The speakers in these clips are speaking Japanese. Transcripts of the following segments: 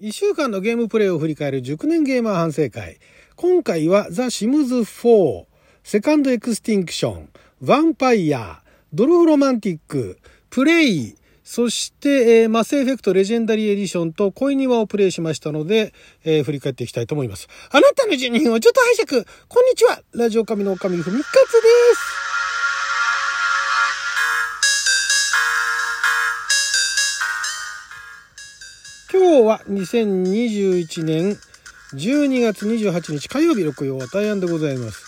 1週間のゲームプレイを振り返る熟年ゲーマー反省会。今回は The Sims 4、Second Extinction、Vampyr、Dorfromantik、Prey、そして、えー、 Mass Effect Legendary Edition と恋庭をプレイしましたので、えー、振り返っていきたいと思います。あなたの12分をちょっと拝借。こんにちは。ラジオ神の神ふみかつです。今日は2021年12月28日火曜日6曜は大安でございます。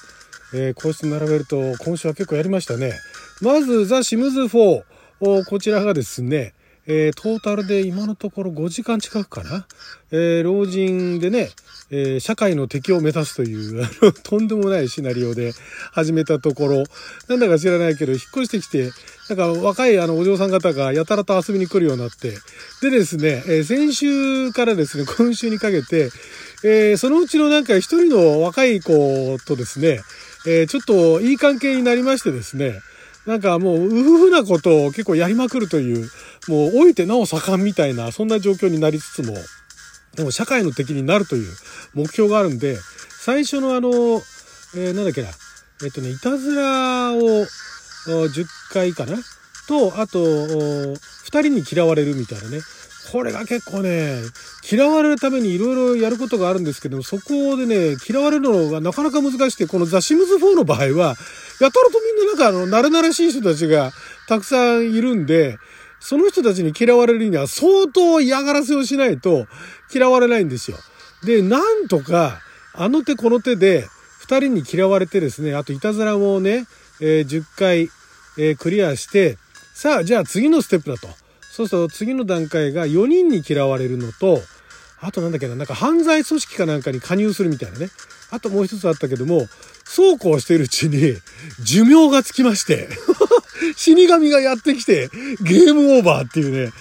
えー、個室並べると今週は結構やりましたね。まずザ・シムズ4。こちらがですね、えー、トータルで今のところ5時間近くかな？えー、老人でね、えー、社会の適応を目指すという、あの、とんでもないシナリオで始めたところ、なんだか知らないけど、引っ越してきて、なんか若いあのお嬢さん方がやたらと遊びに来るようになって、でですね、え、先週からですね、今週にかけて、え、そのうちのなんか一人の若い子とですね、え、ちょっといい関係になりましてですね、なんかもう、うふふなことを結構やりまくるという、もう、老いてなお盛んみたいな、そんな状況になりつつも、でも社会の敵になるという目標があるんで、最初のあの、えー、なんだっけな、えっとね、いたずらを、10回かなと、あと、2人に嫌われるみたいなね。これが結構ね、嫌われるためにいろいろやることがあるんですけど、そこでね、嫌われるのがなかなか難しくて、このザ・シムズ4の場合は、やたらとみんななんかあの、慣れ慣れしい人たちがたくさんいるんで、その人たちに嫌われるには相当嫌がらせをしないと嫌われないんですよ。で、なんとか、あの手この手で、二人に嫌われてですね、あといたずらもね、えー、10回、えー、クリアして、さあ、じゃあ次のステップだと。そうすると次の段階が4人に嫌われるのと、あとなんだっけな、なんか犯罪組織かなんかに加入するみたいなね。あともう一つあったけども、そうこうしているうちに寿命がつきまして 死神がやってきてゲームオーバーっていうね、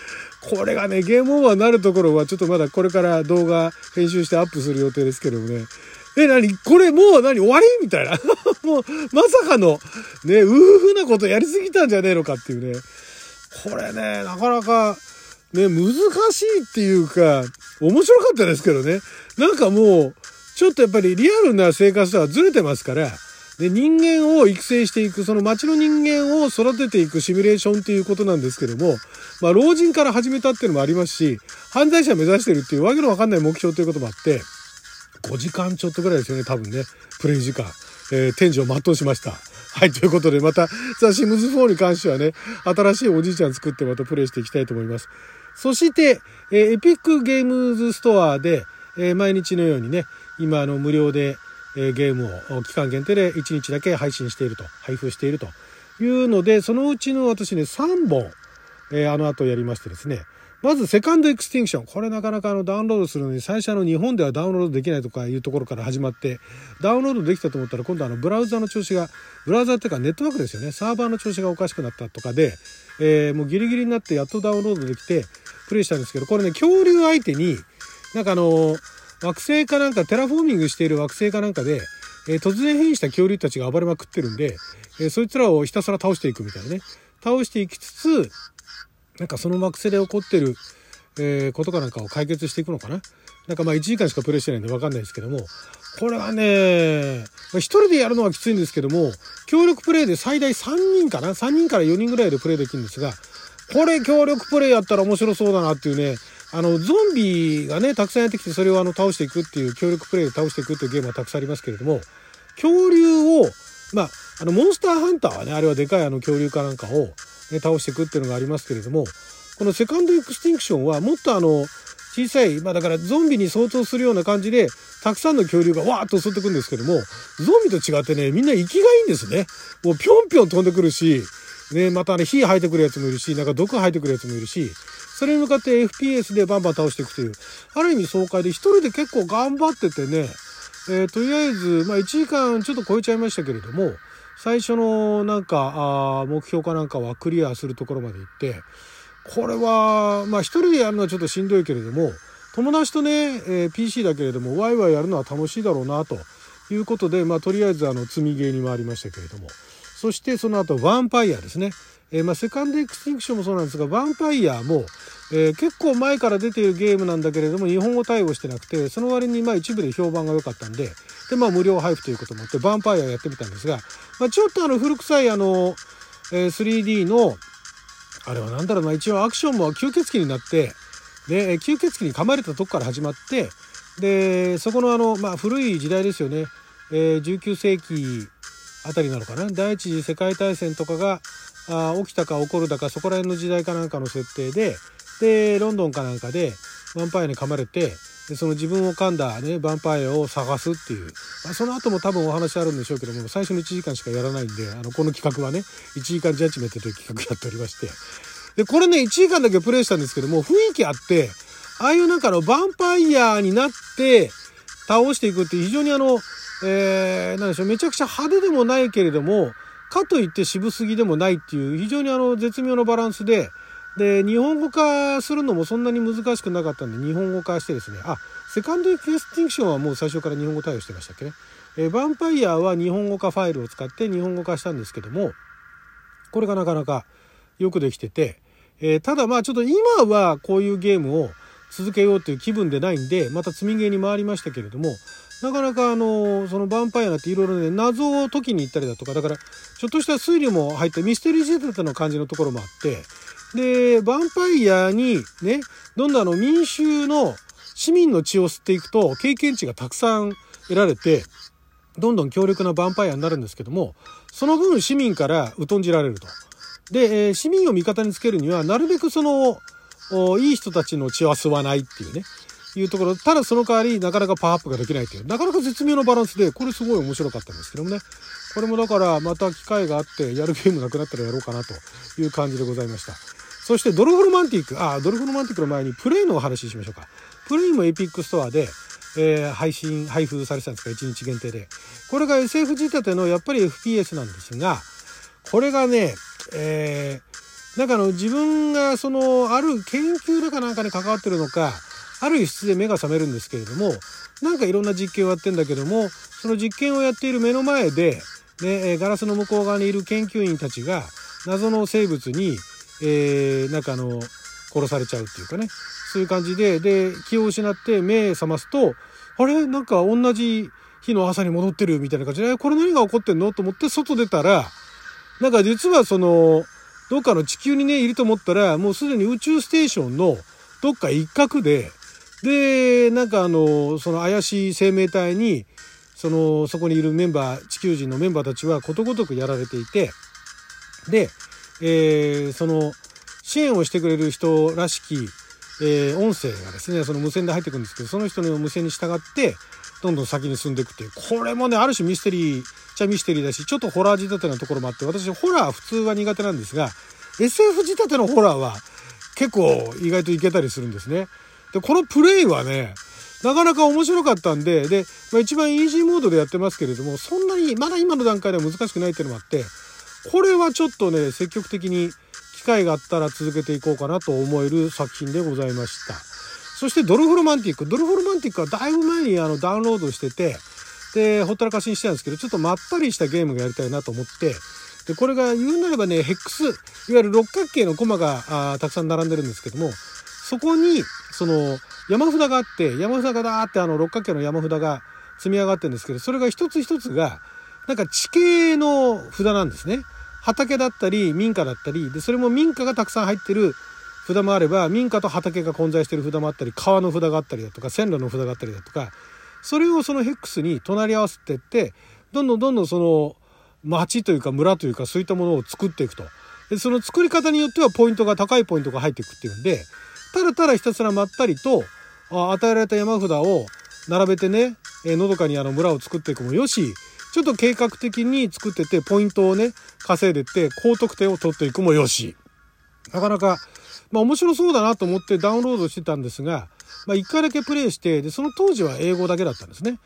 これがね、ゲームオーバーになるところはちょっとまだこれから動画編集してアップする予定ですけどもね、え、なにこれもう何？終わり？みたいな。もう、まさかの、ね、うーふなことやりすぎたんじゃねえのかっていうね。これね、なかなか、ね、難しいっていうか、面白かったですけどね。なんかもう、ちょっとやっぱりリアルな生活とはずれてますから、で、人間を育成していく、その街の人間を育てていくシミュレーションっていうことなんですけども、まあ、老人から始めたっていうのもありますし、犯罪者目指してるっていうわけのわかんない目標ということもあって、5時間ちょっとぐらいですよね、多分ね。プレイ時間。えー、天井を全うしました。はい、ということで、また、ザ・シムズ4に関してはね、新しいおじいちゃん作ってまたプレイしていきたいと思います。そして、えー、エピックゲームズストアで、えー、毎日のようにね、今、あの、無料で、え、ゲームを期間限定で1日だけ配信していると、配布しているというので、そのうちの私ね、3本、えー、あの後やりましてですね、まず、 Second Extinction。これなかなかあのダウンロードするのに、最初の日本ではダウンロードできないとかいうところから始まって、ダウンロードできたと思ったら、今度あのブラウザの調子が、ブラウザっていうかネットワークですよね。サーバーの調子がおかしくなったとかで、えー、もうギリギリになってやっとダウンロードできて、プレイしたんですけど、これね、恐竜相手に、なんかあの、惑星かなんか、テラフォーミングしている惑星かなんかで、えー、突然変異した恐竜たちが暴れまくってるんで、えー、そいつらをひたすら倒していくみたいなね。倒していきつつ、なんかその惑星で起こってる、えー、ことかなんかを解決していくのかな。なんかまあ1時間しかプレイしてないんでわかんないですけども、これはね、一人でやるのはきついんですけども、協力プレイで最大3人かな ?3 人から4人ぐらいでプレイできるんですが、これ協力プレイやったら面白そうだなっていうね、あの、ゾンビがね、たくさんやってきて、それをあの、倒していくっていう、協力プレイで倒していくっていうゲームはたくさんありますけれども、恐竜を、まあ、あの、モンスターハンターはね、あれはでかいあの恐竜かなんかを、ね、倒していくっていうのがありますけれども、このセカンドエクスティンクションはもっとあの、小さい、まあだからゾンビに相当するような感じで、たくさんの恐竜がわーっと襲ってくるんですけども、ゾンビと違ってね、みんな息がいいんですね。もうぴょんぴょん飛んでくるし、ね、またね、火吐いてくるやつもいるし、なんか毒吐いてくるやつもいるし、それに向かって FPS でバンバン倒していくという、ある意味爽快で一人で結構頑張っててね、えー、とりあえず、まあ1時間ちょっと超えちゃいましたけれども、最初のなんか、あ目標かなんかはクリアするところまで行って、これは、まあ一人でやるのはちょっとしんどいけれども、友達とね、えー、PC だけれども、ワイワイやるのは楽しいだろうな、ということで、まあとりあえずあの、積みゲーに回りましたけれども。そしてその後、ヴァンパイアですね。えー、まあ、セカンドエクスティンクションもそうなんですが、ヴァンパイアも、えー、結構前から出ているゲームなんだけれども、日本語対応してなくて、その割にまあ一部で評判が良かったんで、で、まあ無料配布ということもあって、ヴァンパイアやってみたんですが、まあ、ちょっとあの古臭いあの、え、3D の、あれは何だろうな、一応アクションも吸血鬼になって、で、吸血鬼に噛まれたとこから始まって、で、そこのあの、まあ古い時代ですよね。えー、19世紀あたりなのかな？第一次世界大戦とかが、あ起きたか起こるだかそこら辺の時代かなんかの設定ででロンドンかなんかでヴァンパイアに噛まれてでその自分を噛んだねヴァンパイアを探すっていう、まあ、その後も多分お話あるんでしょうけども最初の1時間しかやらないんであのこの企画はね1時間ジャッジメントという企画やっておりましてでこれね1時間だけプレイしたんですけども雰囲気あってああいうなんかのヴァンパイアになって倒していくって非常にあの、えー、なんでしょうめちゃくちゃ派手でもないけれどもかといって渋すぎでもないっていう非常にあの絶妙なバランスで、で、日本語化するのもそんなに難しくなかったんで日本語化してですね、あ、セカンドエクスティンクションはもう最初から日本語対応してましたっけね。えヴァンパイアは日本語化ファイルを使って日本語化したんですけども、これがなかなかよくできてて、えー、ただまあちょっと今はこういうゲームを続けようという気分でないんで、また積みゲーに回りましたけれども、なかなかあの、そのヴァンパイアなんていろいろね、謎を解きに行ったりだとか、だから、ちょっとした推理も入ったミステリー仕立ての感じのところもあって、で、ヴァンパイアにね、どんどんあの民衆の市民の血を吸っていくと経験値がたくさん得られて、どんどん強力なヴァンパイアになるんですけども、その分市民から疎んじられると。で、え、市民を味方につけるには、なるべくその、いい人たちの血は吸わないっていうね。いうところ、ただその代わりなかなかパワーアップができないという、なかなか絶妙なバランスで、これすごい面白かったんですけどもね。これもだからまた機会があってやるゲームなくなったらやろうかなという感じでございました。そして Dorfromantik、あ、 Dorfromantik の前に Prey のお話ししましょうか。 Prey も Epic Store で、えー、配信、配布されてたんですか、1日限定で。これが SF 仕立てのやっぱり FPS なんですが、これがね、えー、なんかあの自分がそのある研究だかなんかに関わってるのか、ある質で目が覚めるんですけれどもなんかいろんな実験をやってんだけどもその実験をやっている目の前で、ね、ガラスの向こう側にいる研究員たちが謎の生物に、えー、なんかあの殺されちゃうっていうかね。そういう感じでで気を失って目覚ますとあれ？なんか同じ日の朝に戻ってるみたいな感じでこれ何が起こってんの？と思って外出たらなんか実はそのどっかの地球にねいると思ったらもうすでに宇宙ステーションのどっか一角でで、なんかあの、その怪しい生命体に、その、そこにいるメンバー、地球人のメンバーたちはことごとくやられていて、で、えー、その、支援をしてくれる人らしき、えー、音声がですね、その無線で入ってくるんですけど、その人の無線に従って、どんどん先に進んでいくっていう。これもね、ある種ミステリー、ちゃミステリーだし、ちょっとホラー仕立てなところもあって、私ホラー普通は苦手なんですが、SF 仕立てのホラーは結構意外といけたりするんですね。で、このプレイはね、なかなか面白かったんで、で、まあ、一番イージーモードでやってますけれども、そんなに、まだ今の段階では難しくないっていうのもあって、これはちょっとね、積極的に機会があったら続けていこうかなと思える作品でございました。そしてドルフロマンティック。ドルフロマンティックはだいぶ前にあのダウンロードしてて、で、ほったらかしにしてたんですけど、ちょっとまったりしたゲームがやりたいなと思って、で、これが言うなればね、ヘックス、いわゆる六角形のコマがあたくさん並んでるんですけども、そこに、その、山札があって、山札がだーってあの六角形の山札が積み上がってるんですけど、それが一つ一つが、なんか地形の札なんですね。畑だったり、民家だったり、で、それも民家がたくさん入ってる札もあれば、民家と畑が混在してる札もあったり、川の札があったりだとか、線路の札があったりだとか、それをそのヘックスに隣り合わせてって、どんどんどんどんその町というか村というかそういったものを作っていくと。で、その作り方によってはポイントが高いポイントが入っていくっていうんで、ただただひたすらまったりと与えられた山札を並べてね、えのどかにあの村を作っていくもよしちょっと計画的に作っててポイントをね稼いでって高得点を取っていくもよしなかなかまあ面白そうだなと思ってダウンロードしてたんですが、まあ、1回だけプレイしてでその当時は英語だけだったんですね。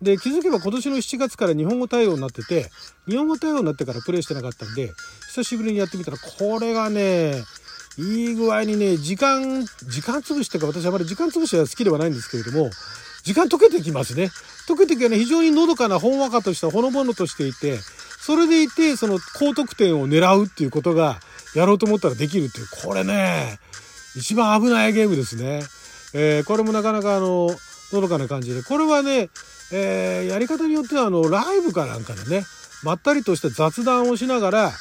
で気づけば今年の7月から日本語対応になってて日本語対応になってからプレイしてなかったんで久しぶりにやってみたらこれがねいい具合にね、時間、時間潰しというか私あまり時間潰しは好きではないんですけれども、時間溶けてきますね。溶けてきはね、非常にのどかなほんわかとしたほのぼのとしていて、それでいて、その高得点を狙うっていうことがやろうと思ったらできるっていう、これね、一番危ないゲームですね。えー、これもなかなかあの、のどかな感じで、これはね、えー、やり方によってはあの、ライブかなんかでね、まったりとした雑談をしながら、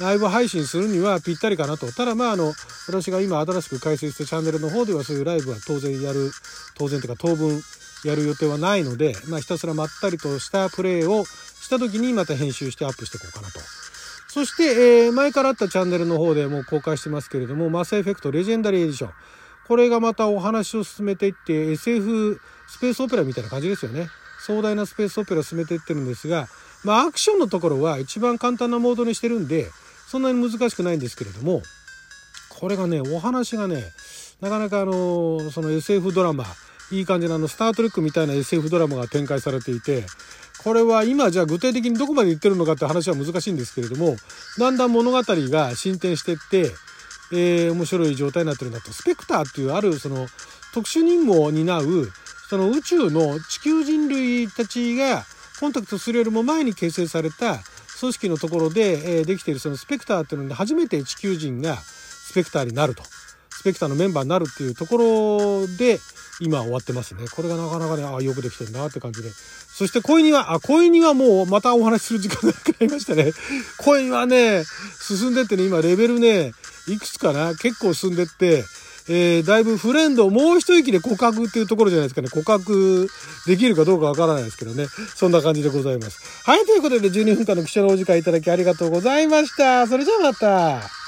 ライブ配信するにはぴったりかなと。ただまああの、私が今新しく開設したチャンネルの方ではそういうライブは当然やる、当然というか当分やる予定はないので、まあひたすらまったりとしたプレイをした時にまた編集してアップしていこうかなと。そして、えー、前からあったチャンネルの方でもう公開してますけれども、マスエフェクトレジェンダリーエディション。これがまたお話を進めていって SF スペースオペラみたいな感じですよね。壮大なスペースオペラ進めていってるんですが、まあアクションのところは一番簡単なモードにしてるんで、そんなに難しくないんですけれども、これがね、お話がね、なかなかあの、その SF ドラマ、いい感じのあの、スタートレックみたいな SF ドラマが展開されていて、これは今じゃあ具体的にどこまで言ってるのかって話は難しいんですけれども、だんだん物語が進展してって、えー、面白い状態になってるんだと。スペクターっていうあるその特殊任務を担う、その宇宙の地球人類たちがコンタクトするよりも前に形成された組織のところで、え、できているそのスペクターっていうので初めて地球人がスペクターになると。スペクターのメンバーになるっていうところで今終わってますね。これがなかなかね、ああ、よくできてるなって感じで。そして恋には、あ、恋にはもうまたお話しする時間がなくなりましたね。恋にはね、進んでってね、今レベルね、いくつかな結構進んでって、えー、だいぶフレンドもう一息で告白っていうところじゃないですかね。告白できるかどうかわからないですけどね。そんな感じでございます。はい、ということで12分間の貴重なお時間いただきありがとうございました。それじゃあまた。